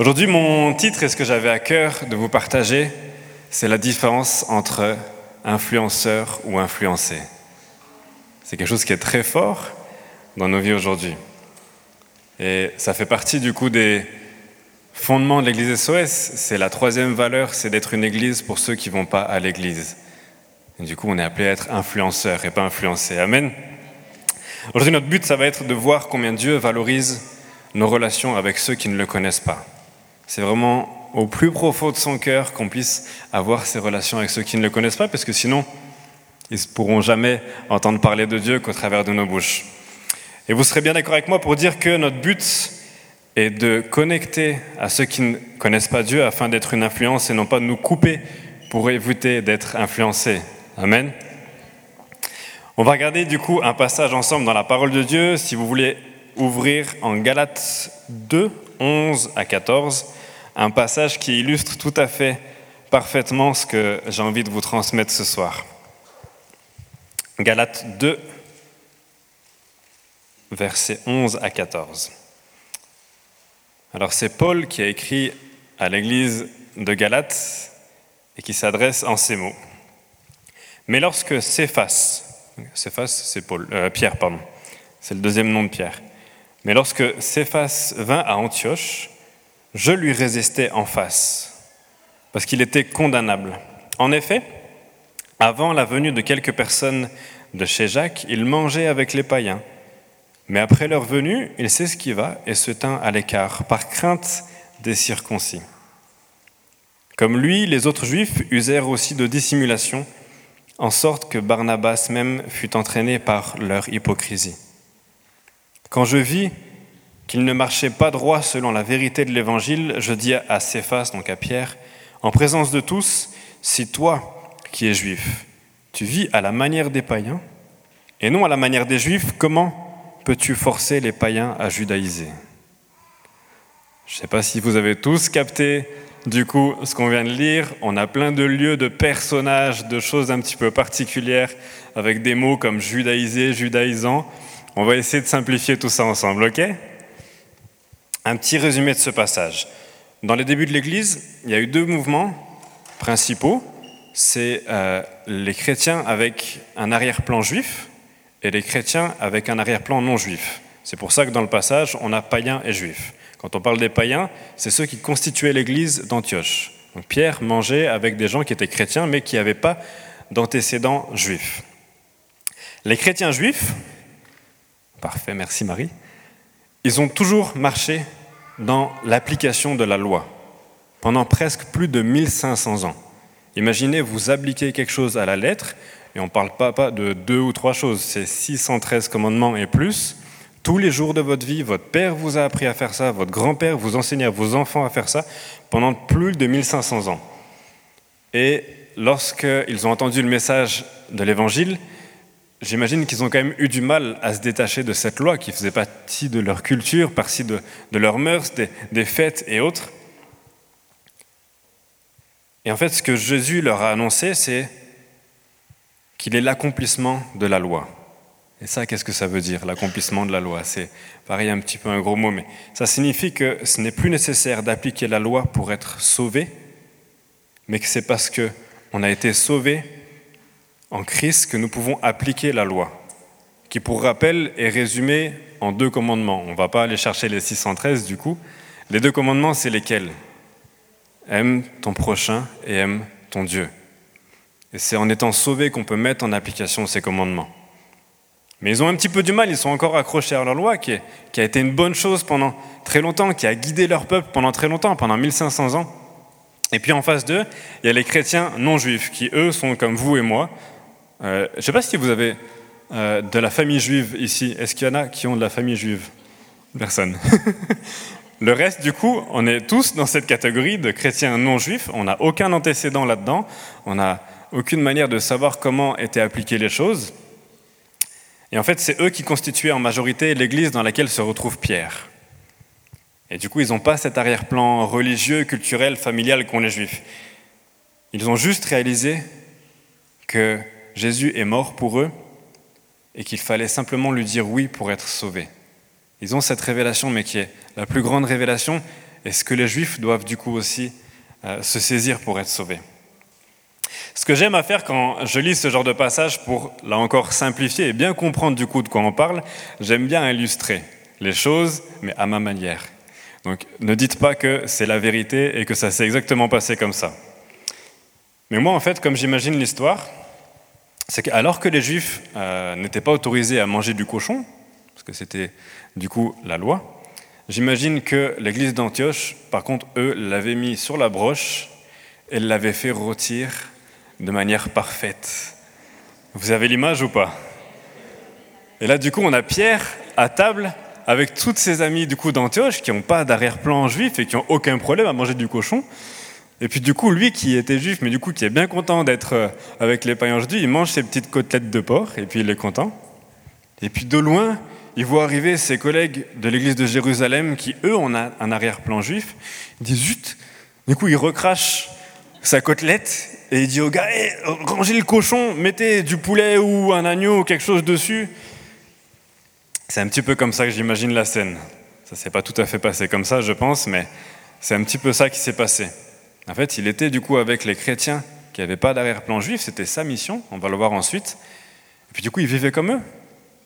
Aujourd'hui, mon titre et ce que j'avais à cœur de vous partager, c'est la différence entre influenceur ou influencé. C'est quelque chose qui est très fort dans nos vies aujourd'hui. Et ça fait partie du coup des fondements de l'Église SOS. C'est la troisième valeur, c'est d'être une Église pour ceux qui ne vont pas à l'Église. du coup, on est appelé à être influenceur et pas influencé. Amen. Aujourd'hui, notre but, ça va être de voir combien Dieu valorise nos relations avec ceux qui ne le connaissent pas. C'est vraiment au plus profond de son cœur qu'on puisse avoir ces relations avec ceux qui ne le connaissent pas, parce que sinon, ils ne pourront jamais entendre parler de Dieu qu'au travers de nos bouches. Et vous serez bien d'accord avec moi pour dire que notre but est de connecter à ceux qui ne connaissent pas Dieu afin d'être une influence et non pas de nous couper pour éviter d'être influencés. Amen. On va regarder du coup un passage ensemble dans la parole de Dieu. Si vous voulez ouvrir en Galates 2, 11 à 14, un passage qui illustre tout à fait parfaitement ce que j'ai envie de vous transmettre ce soir. Galates 2, versets 11 à 14. Alors c'est Paul qui a écrit à l'église de Galates et qui s'adresse en ces mots. Mais lorsque Céphas, Céphas, c'est Paul, euh, Pierre, pardon. C'est le deuxième nom de Pierre. Mais lorsque Céphas vint à Antioche, je lui résistais en face, parce qu'il était condamnable. En effet, avant la venue de quelques personnes de chez Jacques, il mangeait avec les païens. Mais après leur venue, il s'esquiva et se tint à l'écart, par crainte des circoncis. Comme lui, les autres juifs usèrent aussi de dissimulation en sorte que Barnabas même fut entraîné par leur hypocrisie. Quand je vis qu'il ne marchait pas droit selon la vérité de l'Évangile, je dis à Céphas, donc à Pierre, en présence de tous, si toi, qui es juif, tu vis à la manière des païens, et non à la manière des juifs, comment peux-tu forcer les païens à judaïser? Je ne sais pas si vous avez tous capté du coup, ce qu'on vient de lire, on a plein de lieux, de personnages, de choses un petit peu particulières, avec des mots comme judaïser, judaïsant. On va essayer de simplifier tout ça ensemble, ok? Un petit résumé de ce passage. Dans les débuts de l'Église, il y a eu deux mouvements principaux. C'est euh, les chrétiens avec un arrière-plan juif et les chrétiens avec un arrière-plan non juif. C'est pour ça que dans le passage, on a païens et juifs. Quand on parle des païens, c'est ceux qui constituaient l'église d'Antioche. Pierre mangeait avec des gens qui étaient chrétiens mais qui n'avaient pas d'antécédents juifs. Les chrétiens juifs, parfait, merci Marie, ils ont toujours marché dans l'application de la loi pendant presque plus de 1500 ans. Imaginez, vous appliquez quelque chose à la lettre, et on ne parle pas de deux ou trois choses, c'est 613 commandements et plus, tous les jours de votre vie, votre père vous a appris à faire ça, votre grand-père vous enseigne à vos enfants à faire ça pendant plus de 1500 ans. Et lorsqu'ils ont entendu le message de l'Évangile, j'imagine qu'ils ont quand même eu du mal à se détacher de cette loi qui faisait partie de leur culture, partie de, de leurs mœurs, des, des fêtes et autres. Et en fait, ce que Jésus leur a annoncé, c'est qu'il est l'accomplissement de la loi. Et ça, qu'est-ce que ça veut dire, l'accomplissement de la loi? C'est pareil, un petit peu un gros mot, mais ça signifie que ce n'est plus nécessaire d'appliquer la loi pour être sauvé, mais que c'est parce qu'on a été sauvé en Christ que nous pouvons appliquer la loi, qui pour rappel est résumée en deux commandements. On ne va pas aller chercher les 613 du coup. Les deux commandements, c'est lesquels? Aime ton prochain et aime ton Dieu. Et c'est en étant sauvé qu'on peut mettre en application ces commandements. Mais ils ont un petit peu du mal, ils sont encore accrochés à leur loi, qui, a été une bonne chose pendant très longtemps, qui a guidé leur peuple pendant très longtemps, pendant 1500 ans. Et puis en face d'eux, il y a les chrétiens non juifs, qui eux sont comme vous et moi. Euh, je ne sais pas si vous avez euh, de la famille juive ici. Est-ce qu'il y en a qui ont de la famille juive? Personne. Le reste, du coup, on est tous dans cette catégorie de chrétiens non juifs. On n'a aucun antécédent là-dedans. On n'a aucune manière de savoir comment étaient appliquées les choses. Et en fait, c'est eux qui constituaient en majorité l'église dans laquelle se retrouve Pierre. Et du coup, ils n'ont pas cet arrière-plan religieux, culturel, familial qu'ont les juifs. Ils ont juste réalisé que Jésus est mort pour eux et qu'il fallait simplement lui dire oui pour être sauvés. Ils ont cette révélation, mais qui est la plus grande révélation, et ce que les Juifs doivent du coup aussi euh, se saisir pour être sauvés? Ce que j'aime à faire quand je lis ce genre de passage pour, là encore, simplifier et bien comprendre du coup de quoi on parle, j'aime bien illustrer les choses, mais à ma manière. Donc ne dites pas que c'est la vérité et que ça s'est exactement passé comme ça. Mais moi, en fait, comme j'imagine l'histoire, c'est qu'alors que les Juifs euh, n'étaient pas autorisés à manger du cochon, parce que c'était du coup la loi, j'imagine que l'église d'Antioche, par contre, eux, l'avaient mis sur la broche et l'avaient fait rôtir de manière parfaite. Vous avez l'image ou pas? Et là, du coup, on a Pierre à table avec toutes ses amies du coup d'Antioche qui n'ont pas d'arrière-plan juif et qui n'ont aucun problème à manger du cochon. Et puis du coup, lui qui était juif, mais du coup qui est bien content d'être euh, avec les païens juifs, il mange ses petites côtelettes de porc et puis il est content. Et puis de loin, il voit arriver ses collègues de l'église de Jérusalem qui, eux, ont un arrière-plan juif. Il dit zut Du coup, il recrache sa côtelette et il dit au gars rangez le cochon, mettez du poulet ou un agneau ou quelque chose dessus. C'est un petit peu comme ça que j'imagine la scène. Ça s'est pas tout à fait passé comme ça, je pense, mais c'est un petit peu ça qui s'est passé. En fait, il était du coup avec les chrétiens qui n'avaient pas d'arrière-plan juif, c'était sa mission, on va le voir ensuite. Et puis du coup, il vivait comme eux.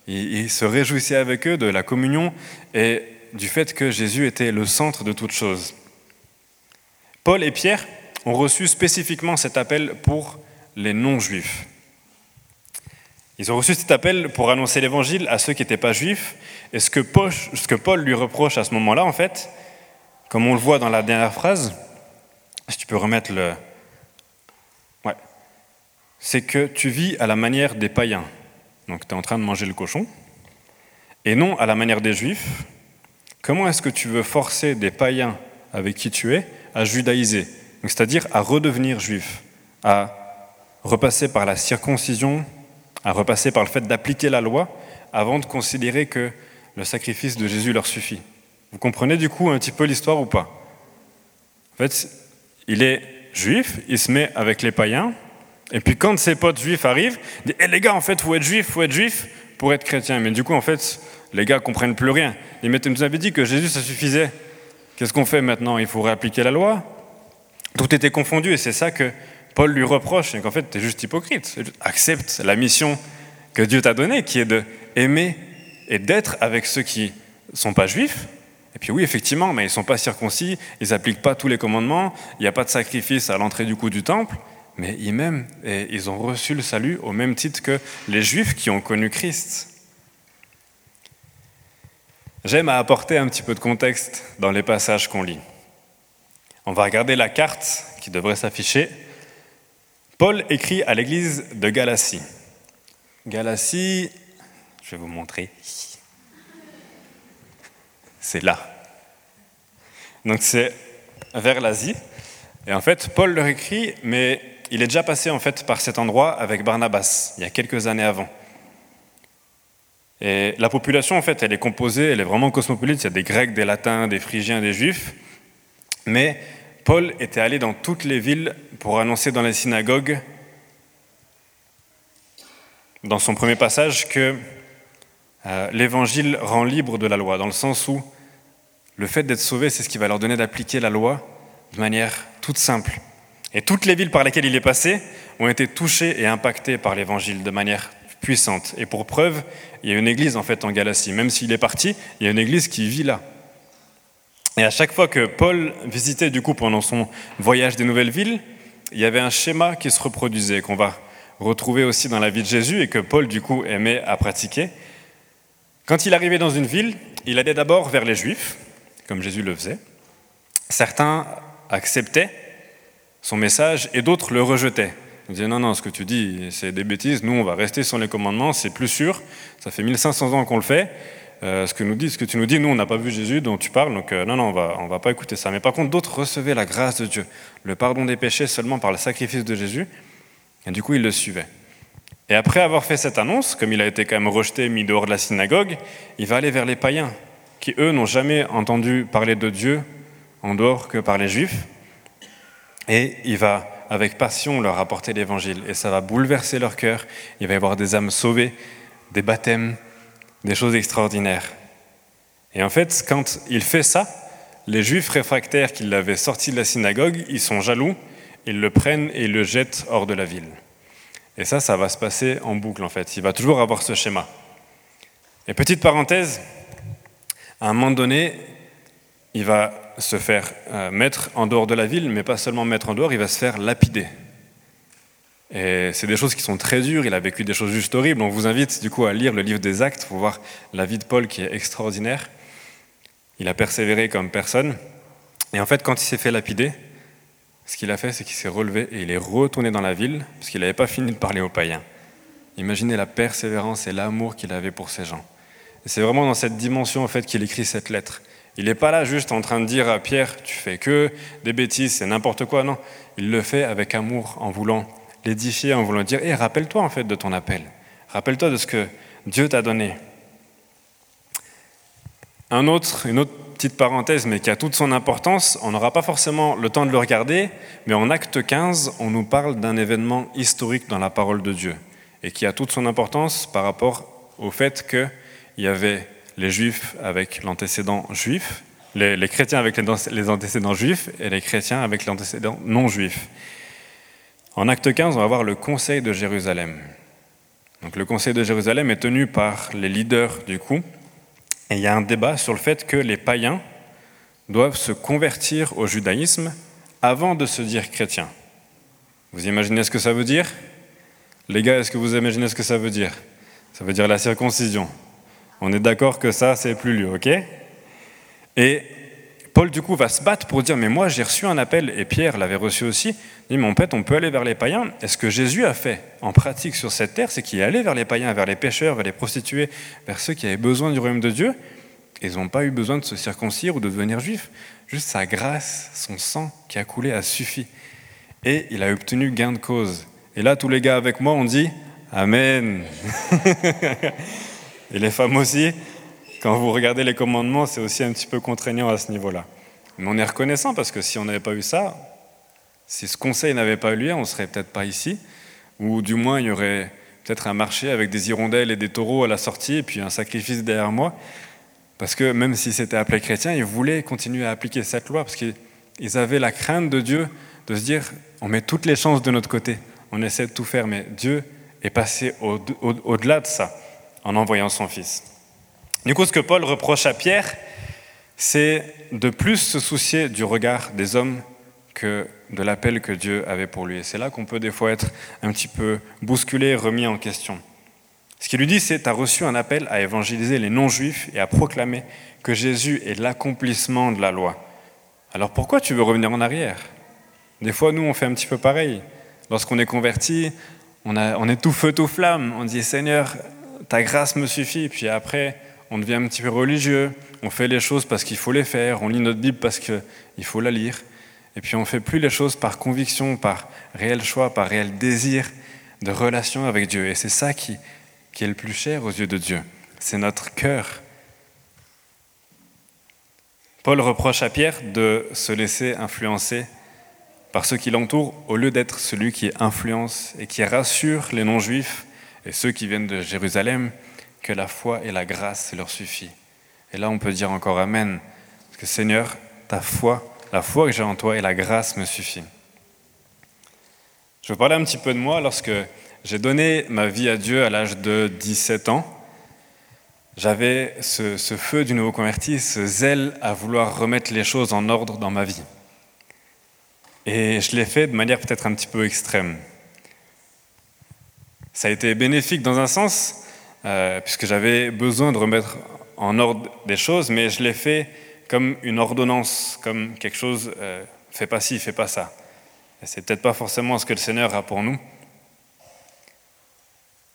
Il, se réjouissait avec eux de la communion et du fait que Jésus était le centre de toute chose. Paul et Pierre ont reçu spécifiquement cet appel pour les non-juifs. Ils ont reçu cet appel pour annoncer l'évangile à ceux qui n'étaient pas juifs. Et ce que, Paul, lui reproche à ce moment-là, en fait, comme on le voit dans la dernière phrase, si tu peux remettre le. Ouais. C'est que tu vis à la manière des païens. Donc tu es en train de manger le cochon. Et non à la manière des juifs. Comment est-ce que tu veux forcer des païens avec qui tu es à judaïser? C'est-à-dire à redevenir juifs, à repasser par la circoncision à repasser par le fait d'appliquer la loi avant de considérer que le sacrifice de Jésus leur suffit. Vous comprenez du coup un petit peu l'histoire ou pas? En fait, il est juif, il se met avec les païens, et puis quand ses potes juifs arrivent, il dit Eh les gars, en fait, faut être juif, faut être juif pour être chrétien. Mais du coup, en fait, les gars comprennent plus rien. Ils nous avaient dit que Jésus, ça suffisait. Qu'est-ce qu'on fait maintenant? Il faut réappliquer la loi Tout était confondu, et c'est ça que Paul lui reproche qu'en fait, tu es juste hypocrite. Accepte la mission que Dieu t'a donnée, qui est de aimer et d'être avec ceux qui ne sont pas juifs. Et puis oui, effectivement, mais ils ne sont pas circoncis, ils n'appliquent pas tous les commandements, il n'y a pas de sacrifice à l'entrée du coup du temple, mais ils m'aiment et ils ont reçu le salut au même titre que les juifs qui ont connu Christ. J'aime apporter un petit peu de contexte dans les passages qu'on lit. On va regarder la carte qui devrait s'afficher. Paul écrit à l'église de Galatie. Galatie, je vais vous montrer. C'est là. Donc c'est vers l'Asie. Et en fait, Paul leur écrit, mais il est déjà passé en fait par cet endroit avec Barnabas, il y a quelques années avant. Et la population, en fait, elle est composée, elle est vraiment cosmopolite. Il y a des Grecs, des Latins, des Phrygiens, des Juifs. Mais Paul était allé dans toutes les villes pour annoncer dans les synagogues, dans son premier passage, que euh, l'évangile rend libre de la loi, dans le sens où le fait d'être sauvé, c'est ce qui va leur donner d'appliquer la loi de manière toute simple. Et toutes les villes par lesquelles il est passé ont été touchées et impactées par l'évangile de manière puissante. Et pour preuve, il y a une église en fait en Galatie. Même s'il est parti, il y a une église qui vit là. Et à chaque fois que Paul visitait du coup pendant son voyage des nouvelles villes, il y avait un schéma qui se reproduisait, qu'on va retrouver aussi dans la vie de Jésus et que Paul du coup aimait à pratiquer. Quand il arrivait dans une ville, il allait d'abord vers les Juifs, comme Jésus le faisait. Certains acceptaient son message et d'autres le rejetaient. Ils disaient non, non, ce que tu dis, c'est des bêtises, nous on va rester sur les commandements, c'est plus sûr, ça fait 1500 ans qu'on le fait, euh, ce, que nous dit, ce que tu nous dis, nous, on n'a pas vu Jésus dont tu parles, donc euh, non, non, on va, on va pas écouter ça. Mais par contre, d'autres recevaient la grâce de Dieu, le pardon des péchés seulement par le sacrifice de Jésus, et du coup, ils le suivaient. Et après avoir fait cette annonce, comme il a été quand même rejeté, mis dehors de la synagogue, il va aller vers les païens, qui eux n'ont jamais entendu parler de Dieu en dehors que par les Juifs, et il va avec passion leur apporter l'évangile, et ça va bouleverser leur cœur, il va y avoir des âmes sauvées, des baptêmes, des choses extraordinaires. Et en fait, quand il fait ça, les juifs réfractaires qui l'avaient sorti de la synagogue, ils sont jaloux, ils le prennent et le jettent hors de la ville. Et ça, ça va se passer en boucle en fait. Il va toujours avoir ce schéma. Et petite parenthèse, à un moment donné, il va se faire euh, mettre en dehors de la ville, mais pas seulement mettre en dehors, il va se faire lapider. Et c'est des choses qui sont très dures, il a vécu des choses juste horribles. On vous invite du coup à lire le livre des Actes pour voir la vie de Paul qui est extraordinaire. Il a persévéré comme personne. Et en fait, quand il s'est fait lapider, ce qu'il a fait, c'est qu'il s'est relevé et il est retourné dans la ville, parce qu'il n'avait pas fini de parler aux païens. Imaginez la persévérance et l'amour qu'il avait pour ces gens. Et c'est vraiment dans cette dimension en fait qu'il écrit cette lettre. Il n'est pas là juste en train de dire à Pierre, tu fais que des bêtises, c'est n'importe quoi. Non, il le fait avec amour, en voulant l'édifier en voulant dire et rappelle-toi en fait de ton appel. Rappelle-toi de ce que Dieu t'a donné. Un autre, une autre petite parenthèse, mais qui a toute son importance, on n'aura pas forcément le temps de le regarder, mais en acte 15, on nous parle d'un événement historique dans la parole de Dieu, et qui a toute son importance par rapport au fait qu'il y avait les juifs avec l'antécédent juif, les, les, chrétiens avec les antécédents juifs, et les chrétiens avec l'antécédent non juif. En acte 15, on va voir le Conseil de Jérusalem. Donc, le Conseil de Jérusalem est tenu par les leaders du coup, et il y a un débat sur le fait que les païens doivent se convertir au judaïsme avant de se dire chrétiens. Vous imaginez ce que ça veut dire? Les gars, est-ce que vous imaginez ce que ça veut dire? Ça veut dire la circoncision. On est d'accord que ça, c'est plus lieu, ok? Paul, du coup, va se battre pour dire, mais moi, j'ai reçu un appel, et Pierre l'avait reçu aussi. Il dit, mais en fait, on peut aller vers les païens. Et ce que Jésus a fait en pratique sur cette terre, c'est qu'il est allé vers les païens, vers les pécheurs, vers les prostituées, vers ceux qui avaient besoin du royaume de Dieu. Ils n'ont pas eu besoin de se circoncire ou de devenir juifs. Juste sa grâce, son sang qui a coulé a suffi. Et il a obtenu gain de cause. Et là, tous les gars avec moi, on dit Amen. et les femmes aussi. Quand vous regardez les commandements, c'est aussi un petit peu contraignant à ce niveau-là. Mais on est reconnaissant parce que si on n'avait pas eu ça, si ce conseil n'avait pas eu lieu, on ne serait peut-être pas ici. Ou du moins, il y aurait peut-être un marché avec des hirondelles et des taureaux à la sortie et puis un sacrifice derrière moi. Parce que même si c'était appelé chrétien, ils voulaient continuer à appliquer cette loi parce qu'ils avaient la crainte de Dieu de se dire on met toutes les chances de notre côté, on essaie de tout faire, mais Dieu est passé au-delà de ça en envoyant son Fils. Du coup, ce que Paul reproche à Pierre, c'est de plus se soucier du regard des hommes que de l'appel que Dieu avait pour lui. Et c'est là qu'on peut des fois être un petit peu bousculé, remis en question. Ce qu'il lui dit, c'est, tu as reçu un appel à évangéliser les non-juifs et à proclamer que Jésus est l'accomplissement de la loi. Alors pourquoi tu veux revenir en arrière? Des fois, nous, on fait un petit peu pareil. Lorsqu'on est converti, on, on est tout feu, tout flamme. On dit, Seigneur, ta grâce me suffit. Puis après, on devient un petit peu religieux, on fait les choses parce qu'il faut les faire, on lit notre Bible parce qu'il faut la lire, et puis on fait plus les choses par conviction, par réel choix, par réel désir de relation avec Dieu. Et c'est ça qui, qui est le plus cher aux yeux de Dieu, c'est notre cœur. Paul reproche à Pierre de se laisser influencer par ceux qui l'entourent au lieu d'être celui qui influence et qui rassure les non-juifs et ceux qui viennent de Jérusalem que la foi et la grâce leur suffit. Et là, on peut dire encore Amen. Parce que Seigneur, ta foi, la foi que j'ai en toi et la grâce me suffit. Je veux parler un petit peu de moi lorsque j'ai donné ma vie à Dieu à l'âge de 17 ans. J'avais ce, feu du nouveau converti, ce zèle à vouloir remettre les choses en ordre dans ma vie. Et je l'ai fait de manière peut-être un petit peu extrême. Ça a été bénéfique dans un sens, euh, puisque j'avais besoin de remettre en ordre des choses, mais je l'ai fait comme une ordonnance, comme quelque chose, euh, fais pas ci, fais pas ça. Et c'est peut-être pas forcément ce que le Seigneur a pour nous.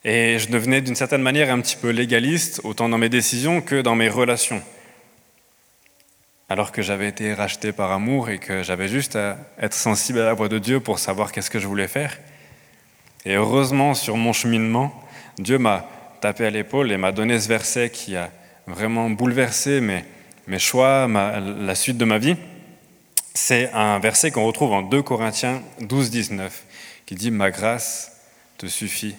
Et je devenais d'une certaine manière un petit peu légaliste, autant dans mes décisions que dans mes relations. Alors que j'avais été racheté par amour et que j'avais juste à être sensible à la voix de Dieu pour savoir qu'est-ce que je voulais faire. Et heureusement, sur mon cheminement, Dieu m'a tapé à l'épaule et m'a donné ce verset qui a vraiment bouleversé mes, choix, la suite de ma vie. C'est un verset qu'on retrouve en 2 Corinthiens 12, 19, qui dit Ma grâce te suffit,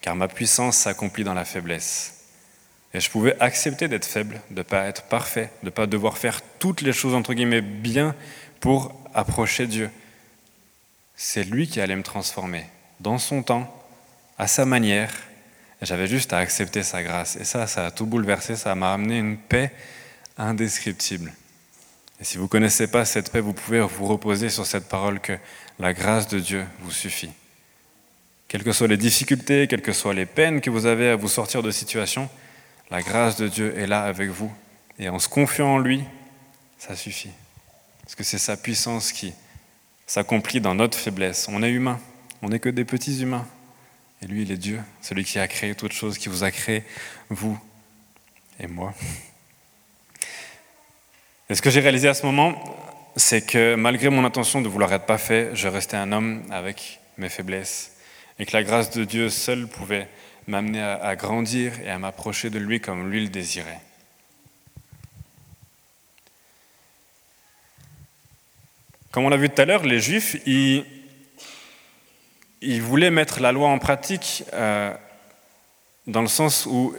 car ma puissance s'accomplit dans la faiblesse. Et je pouvais accepter d'être faible, de ne pas être parfait, de ne pas devoir faire toutes les choses, entre guillemets, bien pour approcher Dieu. C'est lui qui allait me transformer, dans son temps, à sa manière. J'avais juste à accepter sa grâce. Et ça, ça a tout bouleversé, ça m'a amené une paix indescriptible. Et si vous ne connaissez pas cette paix, vous pouvez vous reposer sur cette parole que la grâce de Dieu vous suffit. Quelles que soient les difficultés, quelles que soient les peines que vous avez à vous sortir de situation, la grâce de Dieu est là avec vous. Et en se confiant en lui, ça suffit. Parce que c'est sa puissance qui s'accomplit dans notre faiblesse. On est humain, on n'est que des petits humains. Et lui, il est Dieu, celui qui a créé toutes choses, qui vous a créé, vous et moi. Et ce que j'ai réalisé à ce moment, c'est que malgré mon intention de vouloir être pas fait, je restais un homme avec mes faiblesses. Et que la grâce de Dieu seule pouvait m'amener à, grandir et à m'approcher de lui comme lui le désirait. Comme on l'a vu tout à l'heure, les Juifs, ils, voulaient mettre la loi en pratique euh, dans le sens où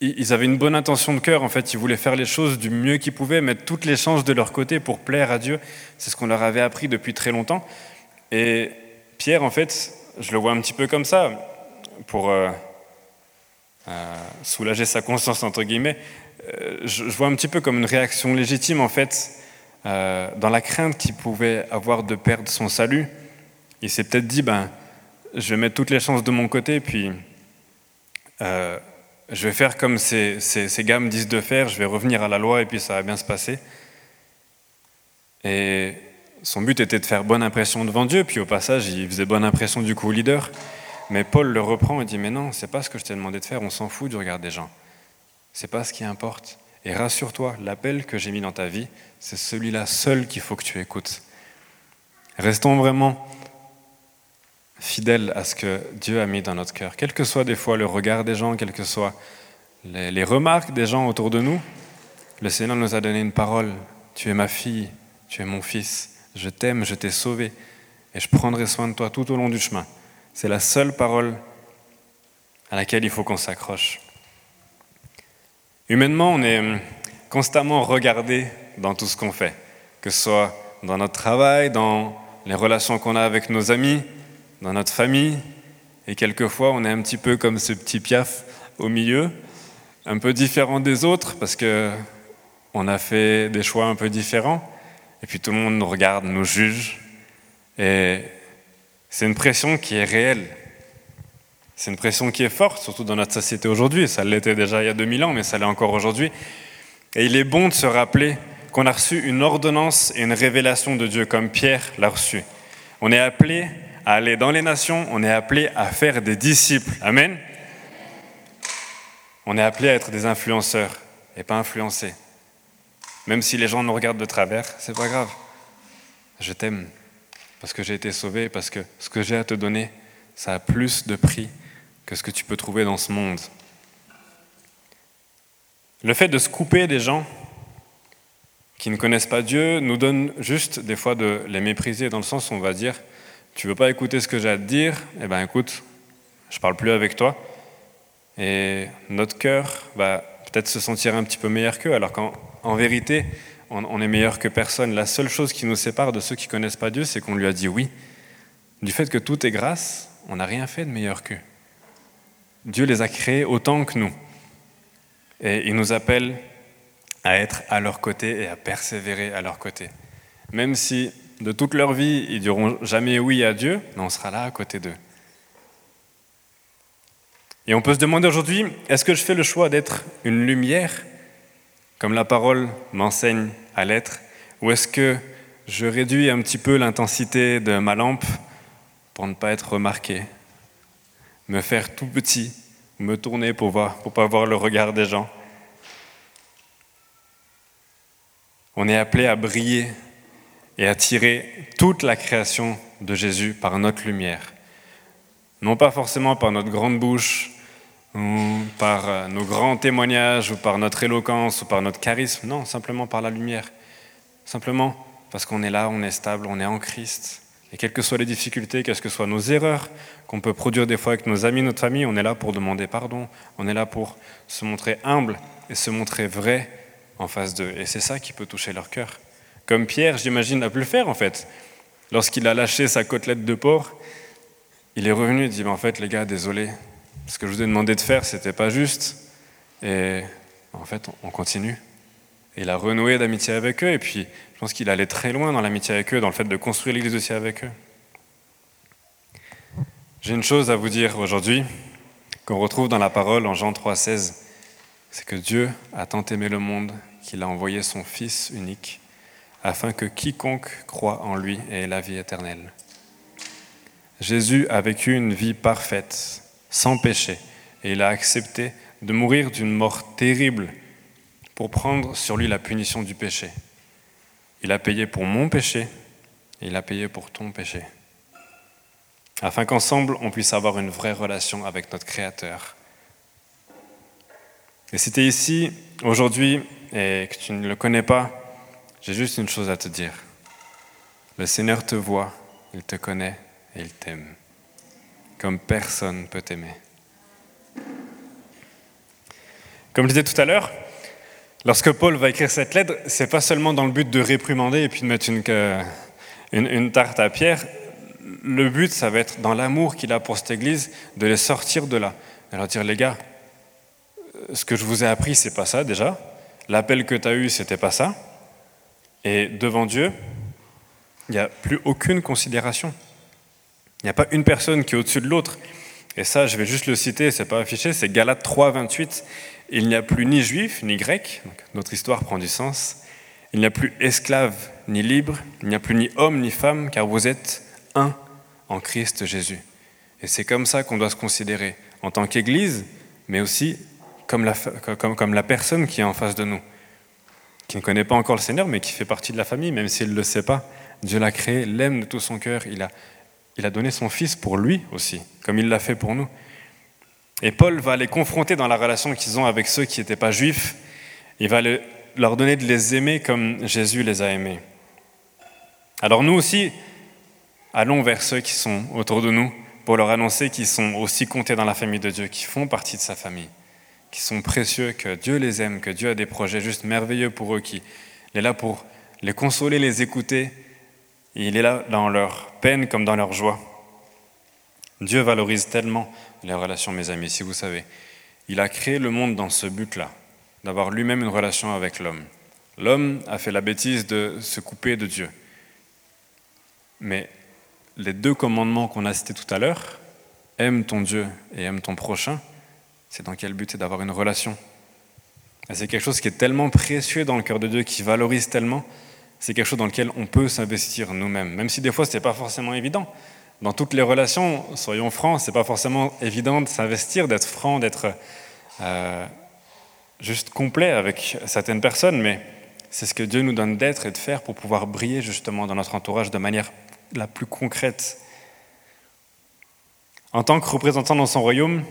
ils avaient une bonne intention de cœur, en fait, ils voulaient faire les choses du mieux qu'ils pouvaient, mettre toutes les chances de leur côté pour plaire à Dieu. C'est ce qu'on leur avait appris depuis très longtemps. Et Pierre, en fait, je le vois un petit peu comme ça, pour euh, euh, soulager sa conscience, entre guillemets. Euh, je, vois un petit peu comme une réaction légitime, en fait, dans la crainte qu'il pouvait avoir de perdre son salut. Il s'est peut-être dit, ben, je vais mettre toutes les chances de mon côté, puis je vais faire comme ces, ces, gars me disent de faire, je vais revenir à la loi et puis ça va bien se passer. Et son but était de faire bonne impression devant Dieu, puis au passage, il faisait bonne impression du coup au leader. Mais Paul le reprend et dit Mais non, c'est pas ce que je t'ai demandé de faire, on s'en fout du regard des gens. C'est pas ce qui importe. Et rassure-toi, l'appel que j'ai mis dans ta vie, c'est celui-là seul qu'il faut que tu écoutes. Restons vraiment fidèle à ce que Dieu a mis dans notre cœur, quel que soit des fois le regard des gens, quelles que soient les, remarques des gens autour de nous. Le Seigneur nous a donné une parole. Tu es ma fille, tu es mon fils, je t'aime, je t'ai sauvé, et je prendrai soin de toi tout au long du chemin. C'est la seule parole à laquelle il faut qu'on s'accroche. Humainement, on est constamment regardé dans tout ce qu'on fait, que ce soit dans notre travail, dans les relations qu'on a avec nos amis, dans notre famille, et quelquefois on est un petit peu comme ce petit piaf au milieu, un peu différent des autres parce que on a fait des choix un peu différents, et puis tout le monde nous regarde, nous juge, et c'est une pression qui est réelle. C'est une pression qui est forte, surtout dans notre société aujourd'hui. Ça l'était déjà il y a 2000 ans, mais ça l'est encore aujourd'hui. Et il est bon de se rappeler qu'on a reçu une ordonnance et une révélation de Dieu comme Pierre l'a reçu. On est appelé à aller dans les nations, on est appelé à faire des disciples. Amen. On est appelé à être des influenceurs et pas influencés. Même si les gens nous regardent de travers, c'est pas grave. Je t'aime parce que j'ai été sauvé, parce que ce que j'ai à te donner, ça a plus de prix que ce que tu peux trouver dans ce monde. Le fait de se couper des gens qui ne connaissent pas Dieu nous donne juste des fois de les mépriser dans le sens où on va dire tu veux pas écouter ce que j'ai à te dire Eh bien écoute, je parle plus avec toi. Et notre cœur va peut-être se sentir un petit peu meilleur qu'eux, alors qu'en vérité, on, est meilleur que personne. La seule chose qui nous sépare de ceux qui connaissent pas Dieu, c'est qu'on lui a dit oui. Du fait que tout est grâce, on n'a rien fait de meilleur qu'eux. Dieu les a créés autant que nous. Et il nous appelle à être à leur côté et à persévérer à leur côté. Même si de toute leur vie, ils diront jamais oui à Dieu, mais on sera là à côté d'eux. Et on peut se demander aujourd'hui, est-ce que je fais le choix d'être une lumière, comme la parole m'enseigne à l'être, ou est-ce que je réduis un petit peu l'intensité de ma lampe pour ne pas être remarqué, me faire tout petit, me tourner pour ne pour pas voir le regard des gens? On est appelé à briller et attirer toute la création de Jésus par notre lumière. Non pas forcément par notre grande bouche, ou par euh, nos grands témoignages, ou par notre éloquence, ou par notre charisme, non, simplement par la lumière. Simplement parce qu'on est là, on est stable, on est en Christ, Et quelles que soient les difficultés, quelles que soient nos erreurs qu'on peut produire des fois avec nos amis, notre famille, on est là pour demander pardon, on est là pour se montrer humble et se montrer vrai en face d'eux. Et c'est ça qui peut toucher leur cœur. Comme Pierre, j'imagine, a pu le faire en fait. Lorsqu'il a lâché sa côtelette de porc, il est revenu et dit En fait, les gars, désolé, ce que je vous ai demandé de faire, c'était pas juste. Et en fait, on continue. Et il a renoué d'amitié avec eux, et puis je pense qu'il allait très loin dans l'amitié avec eux, dans le fait de construire l'Église aussi avec eux. J'ai une chose à vous dire aujourd'hui, qu'on retrouve dans la parole en Jean 3,16, c'est que Dieu a tant aimé le monde qu'il a envoyé son Fils unique, afin que quiconque croit en lui ait la vie éternelle. Jésus a vécu une vie parfaite, sans péché, et il a accepté de mourir d'une mort terrible pour prendre sur lui la punition du péché. Il a payé pour mon péché et il a payé pour ton péché. Afin qu'ensemble, on puisse avoir une vraie relation avec notre Créateur. Et si tu es ici aujourd'hui et que tu ne le connais pas, j'ai juste une chose à te dire. Le Seigneur te voit, il te connaît et il t'aime, comme personne ne peut t'aimer. Comme je disais tout à l'heure, lorsque Paul va écrire cette lettre, c'est pas seulement dans le but de réprimander et puis de mettre une, une, tarte à Pierre. Le but, ça va être dans l'amour qu'il a pour cette Église, de les sortir de là, de leur dire les gars, ce que je vous ai appris, c'est pas ça déjà. L'appel que tu as eu, c'était pas ça. Et devant Dieu, il n'y a plus aucune considération. Il n'y a pas une personne qui est au-dessus de l'autre. Et ça, je vais juste le citer, c'est pas affiché, c'est Galates 3, 28. Il n'y a plus ni juif ni grec, notre histoire prend du sens. Il n'y a plus esclave ni libre, il n'y a plus ni homme ni femme, car vous êtes un en Christ Jésus. Et c'est comme ça qu'on doit se considérer en tant qu'Église, mais aussi comme la, comme, comme la personne qui est en face de nous, qui ne connaît pas encore le Seigneur, mais qui fait partie de la famille, même s'il ne le sait pas. Dieu l'a créé, l'aime de tout son cœur, il a, il a donné son Fils pour lui aussi, comme il l'a fait pour nous. Et Paul va les confronter dans la relation qu'ils ont avec ceux qui n'étaient pas juifs. Il va leur donner de les aimer comme Jésus les a aimés. Alors nous aussi, allons vers ceux qui sont autour de nous pour leur annoncer qu'ils sont aussi comptés dans la famille de Dieu, qui font partie de sa famille, qui sont précieux, que Dieu les aime, que Dieu a des projets juste merveilleux pour eux, qu'il est là pour les consoler, les écouter. il est là dans leur peine comme dans leur joie. Dieu valorise tellement les relations, mes amis, si vous savez. Il a créé le monde dans ce but-là, d'avoir lui-même une relation avec l'homme. L'homme a fait la bêtise de se couper de Dieu. Mais les deux commandements qu'on a cités tout à l'heure, aime ton Dieu et aime ton prochain, c'est dans quel but? C'est d'avoir une relation. c'est quelque chose qui est tellement précieux dans le cœur de Dieu, qui valorise tellement, c'est quelque chose dans lequel on peut s'investir nous-mêmes, même si des fois ce n'est pas forcément évident. Dans toutes les relations, soyons francs, c'est pas forcément évident de s'investir, d'être franc, d'être euh, juste complet avec certaines personnes, mais c'est ce que Dieu nous donne d'être et de faire pour pouvoir briller justement dans notre entourage de manière la plus concrète. En tant que représentant dans son royaume,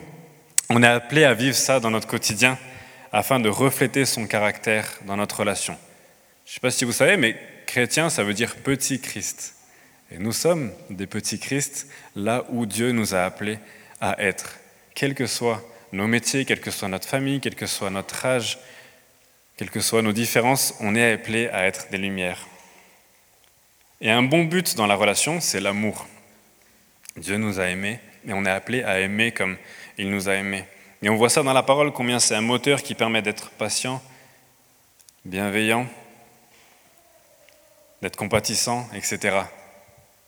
on est appelé à vivre ça dans notre quotidien afin de refléter son caractère dans notre relation. Je ne sais pas si vous savez, mais chrétien, ça veut dire petit Christ. Et nous sommes des petits Christ là où Dieu nous a appelés à être, quels que soient nos métiers, quelle que soit notre famille, quel que soit notre âge, quelles que soient nos différences, on est appelé à être des lumières. Et un bon but dans la relation, c'est l'amour. Dieu nous a aimés et on est appelé à aimer comme il nous a aimés. Et on voit ça dans la parole, combien c'est un moteur qui permet d'être patient, bienveillant, d'être compatissant, etc.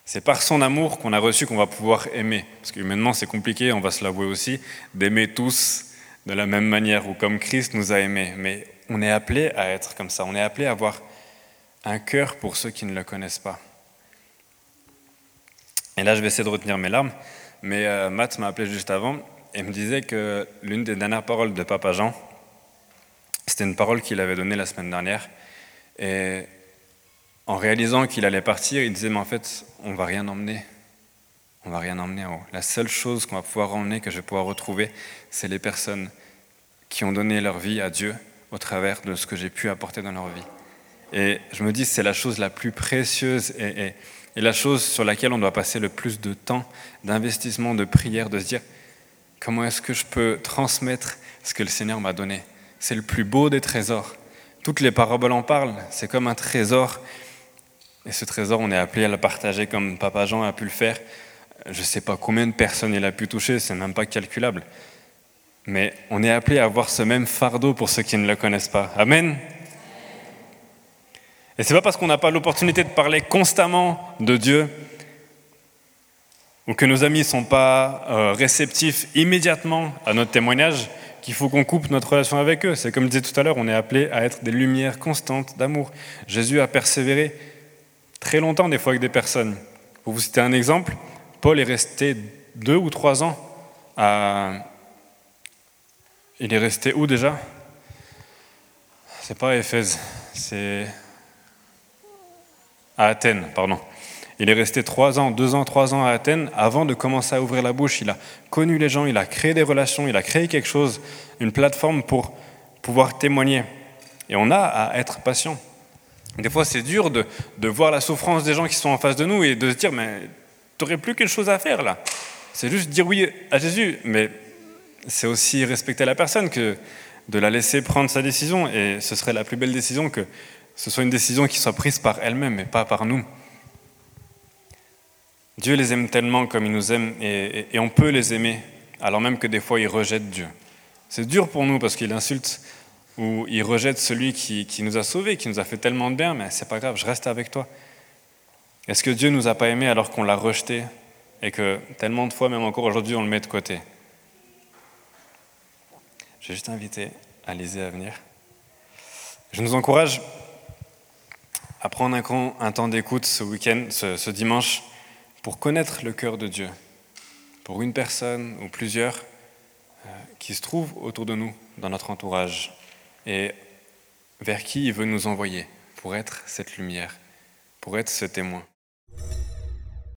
C'est par son amour qu'on a reçu qu'on va pouvoir aimer. Parce qu'humainement, c'est compliqué, on va se l'avouer aussi, d'aimer tous de la même manière ou comme Christ nous a aimés. Mais on est appelé à être comme ça. On est appelé à avoir un cœur pour ceux qui ne le connaissent pas. Et là, je vais essayer de retenir mes larmes. Mais euh, Matt m'a appelé juste avant et me disait que l'une des dernières paroles de Papa Jean, c'était une parole qu'il avait donnée la semaine dernière. Et en réalisant qu'il allait partir, il disait, mais en fait, on va rien emmener. On va rien emmener en haut. La seule chose qu'on va pouvoir emmener, que je vais pouvoir retrouver, c'est les personnes qui ont donné leur vie à Dieu au travers de ce que j'ai pu apporter dans leur vie. Et je me dis, c'est la chose la plus précieuse et, la chose sur laquelle on doit passer le plus de temps, d'investissement, de prière, de se dire comment est-ce que je peux transmettre ce que le Seigneur m'a donné? C'est le plus beau des trésors. Toutes les paraboles en parlent, c'est comme un trésor. Et ce trésor, on est appelé à le partager comme Papa Jean a pu le faire. Je ne sais pas combien de personnes il a pu toucher, c'est même pas calculable. Mais on est appelé à avoir ce même fardeau pour ceux qui ne le connaissent pas. Amen. Et c'est pas parce qu'on n'a pas l'opportunité de parler constamment de Dieu ou que nos amis ne sont pas euh, réceptifs immédiatement à notre témoignage qu'il faut qu'on coupe notre relation avec eux. C'est comme je disais tout à l'heure, on est appelé à être des lumières constantes d'amour. Jésus a persévéré très longtemps des fois avec des personnes. Pour vous citer un exemple, Paul est resté deux ou trois ans à... Il est resté où déjà? C'est pas à Éphèse, c'est à Athènes, pardon. Il est resté trois ans, deux ans, trois ans à Athènes avant de commencer à ouvrir la bouche. Il a connu les gens, il a créé des relations, il a créé quelque chose, une plateforme pour pouvoir témoigner. Et on a à être patient. Des fois, c'est dur de, de, voir la souffrance des gens qui sont en face de nous et de se dire, mais tu n'aurais plus quelque chose à faire là. C'est juste dire oui à Jésus, mais c'est aussi respecter la personne que de la laisser prendre sa décision. Et ce serait la plus belle décision que ce soit une décision qui soit prise par elle-même et pas par nous. Dieu les aime tellement comme il nous aime et, on peut les aimer alors même que des fois ils rejettent Dieu. C'est dur pour nous parce qu'il insulte ou il rejette celui qui, qui, nous a sauvés, qui nous a fait tellement de bien, mais c'est pas grave, je reste avec toi. Est-ce que Dieu nous a pas aimés alors qu'on l'a rejeté et que tellement de fois, même encore aujourd'hui, on le met de côté? J'ai juste invité Alizé à venir. Je nous encourage à prendre un, temps d'écoute ce week-end, ce dimanche, pour connaître le cœur de Dieu, pour une personne ou plusieurs euh, qui se trouvent autour de nous, dans notre entourage, et vers qui il veut nous envoyer pour être cette lumière, pour être ce témoin.